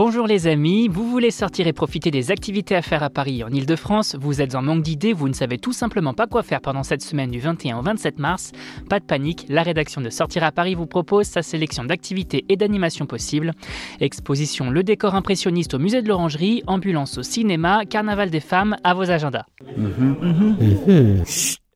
Bonjour les amis, vous voulez sortir et profiter des activités à faire à Paris en Ile-de-France, vous êtes en manque d'idées, vous ne savez tout simplement pas quoi faire pendant cette semaine du 21 au 27 mars, pas de panique, la rédaction de Sortir à Paris vous propose sa sélection d'activités et d'animations possibles. Exposition Le décor impressionniste au musée de l'Orangerie, ambulance au cinéma, carnaval des femmes à vos agendas.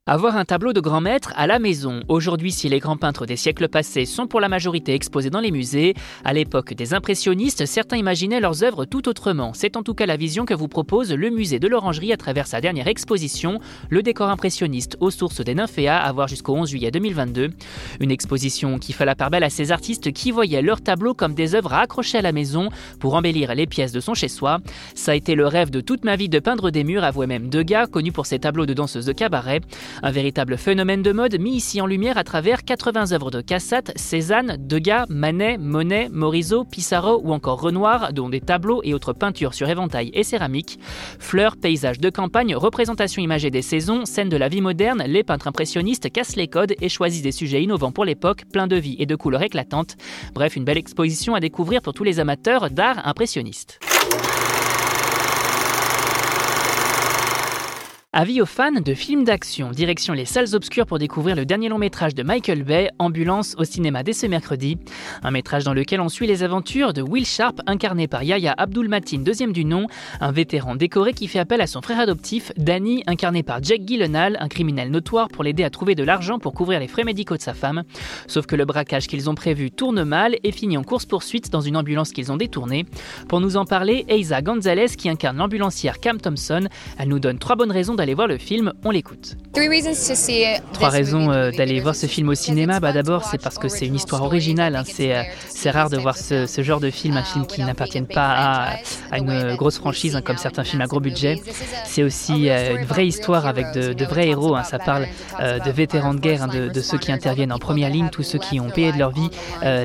Avoir un tableau de grand maître à la maison. Aujourd'hui, si les grands peintres des siècles passés sont pour la majorité exposés dans les musées, à l'époque des impressionnistes, certains imaginaient leurs œuvres tout autrement. C'est en tout cas la vision que vous propose le musée de l'Orangerie à travers sa dernière exposition, le décor impressionniste aux sources des nymphéas, à voir jusqu'au 11 juillet 2022. Une exposition qui fait la part belle à ces artistes qui voyaient leurs tableaux comme des œuvres à accrocher à la maison pour embellir les pièces de son chez-soi. Ça a été le rêve de toute ma vie de peindre des murs, avouait même Degas, connu pour ses tableaux de danseuses de cabaret. Un véritable phénomène de mode mis ici en lumière à travers 80 œuvres de Cassatt, Cézanne, Degas, Manet, Monet, Morisot, Pissarro ou encore Renoir, dont des tableaux et autres peintures sur éventail et céramique. Fleurs, paysages de campagne, représentations imagées des saisons, scènes de la vie moderne, les peintres impressionnistes cassent les codes et choisissent des sujets innovants pour l'époque, pleins de vie et de couleurs éclatantes. Bref, une belle exposition à découvrir pour tous les amateurs d'art impressionniste. Avis aux fans de films d'action, direction les salles obscures pour découvrir le dernier long métrage de Michael Bay, Ambulance au cinéma dès ce mercredi. Un métrage dans lequel on suit les aventures de Will Sharp, incarné par Yaya Abdul Matin, deuxième du nom, un vétéran décoré qui fait appel à son frère adoptif, Danny, incarné par Jack Gyllenhaal, un criminel notoire pour l'aider à trouver de l'argent pour couvrir les frais médicaux de sa femme. Sauf que le braquage qu'ils ont prévu tourne mal et finit en course-poursuite dans une ambulance qu'ils ont détournée. Pour nous en parler, Eiza Gonzalez, qui incarne l'ambulancière Cam Thompson, elle nous donne trois bonnes raisons d'aller voir le film, on l'écoute. Trois raisons euh, d'aller voir ce film au cinéma. Bah, D'abord, c'est parce que c'est une histoire originale. Hein. Euh, c'est rare de voir ce, genre de film, un film qui n'appartienne pas à, une grosse franchise, hein, comme certains films à gros budget. C'est aussi euh, une vraie histoire avec de, vrais héros. Hein. Ça parle de vétérans de guerre, de, ceux qui interviennent en première ligne, tous ceux qui ont payé de leur vie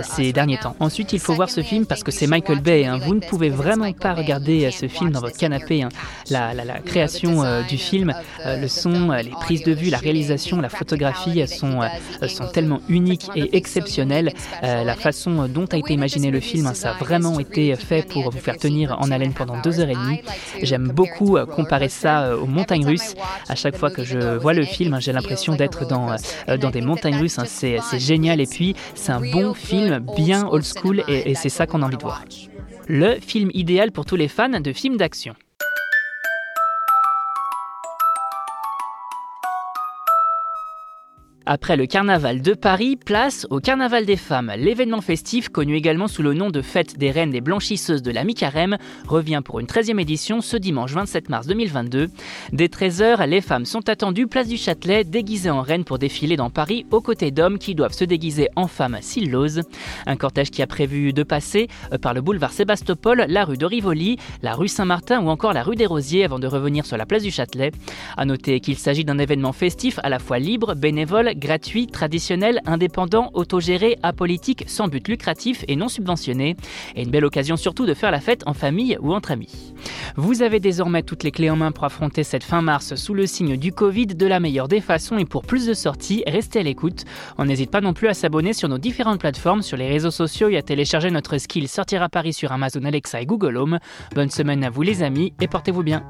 ces derniers temps. Ensuite, il faut voir ce film parce que c'est Michael Bay. Vous ne pouvez vraiment pas regarder ce film dans votre canapé. La, la, création du film euh, le son, euh, les prises de vue, la réalisation, la photographie sont, euh, sont tellement uniques et exceptionnelles. la façon dont a été imaginé le film, hein, ça a vraiment été fait pour vous faire tenir en haleine pendant deux heures et demie. J'aime beaucoup comparer ça aux montagnes russes. À chaque fois que je vois le film, j'ai l'impression d'être dans, dans des montagnes russes. Hein. C'est génial et puis c'est un bon film bien old school et c'est ça qu'on a envie de voir. Le film idéal pour tous les fans de films d'action. Après le carnaval de Paris, place au carnaval des femmes. L'événement festif, connu également sous le nom de Fête des Reines des Blanchisseuses de la Mi-Carême, revient pour une 13e édition ce dimanche 27 mars 2022. Dès 13h, les femmes sont attendues place du Châtelet, déguisées en reines pour défiler dans Paris aux côtés d'hommes qui doivent se déguiser en femmes s'ils l'osent. Un cortège qui a prévu de passer euh, par le boulevard Sébastopol, la rue de Rivoli, la rue Saint-Martin ou encore la rue des Rosiers avant de revenir sur la place du Châtelet. À noter qu'il s'agit d'un événement festif à la fois libre, bénévole, gratuit, traditionnel, indépendant, autogéré, apolitique, sans but lucratif et non subventionné. Et une belle occasion surtout de faire la fête en famille ou entre amis. Vous avez désormais toutes les clés en main pour affronter cette fin mars sous le signe du Covid de la meilleure des façons et pour plus de sorties, restez à l'écoute. On n'hésite pas non plus à s'abonner sur nos différentes plateformes, sur les réseaux sociaux et à télécharger notre skill Sortir à Paris sur Amazon Alexa et Google Home. Bonne semaine à vous les amis et portez-vous bien.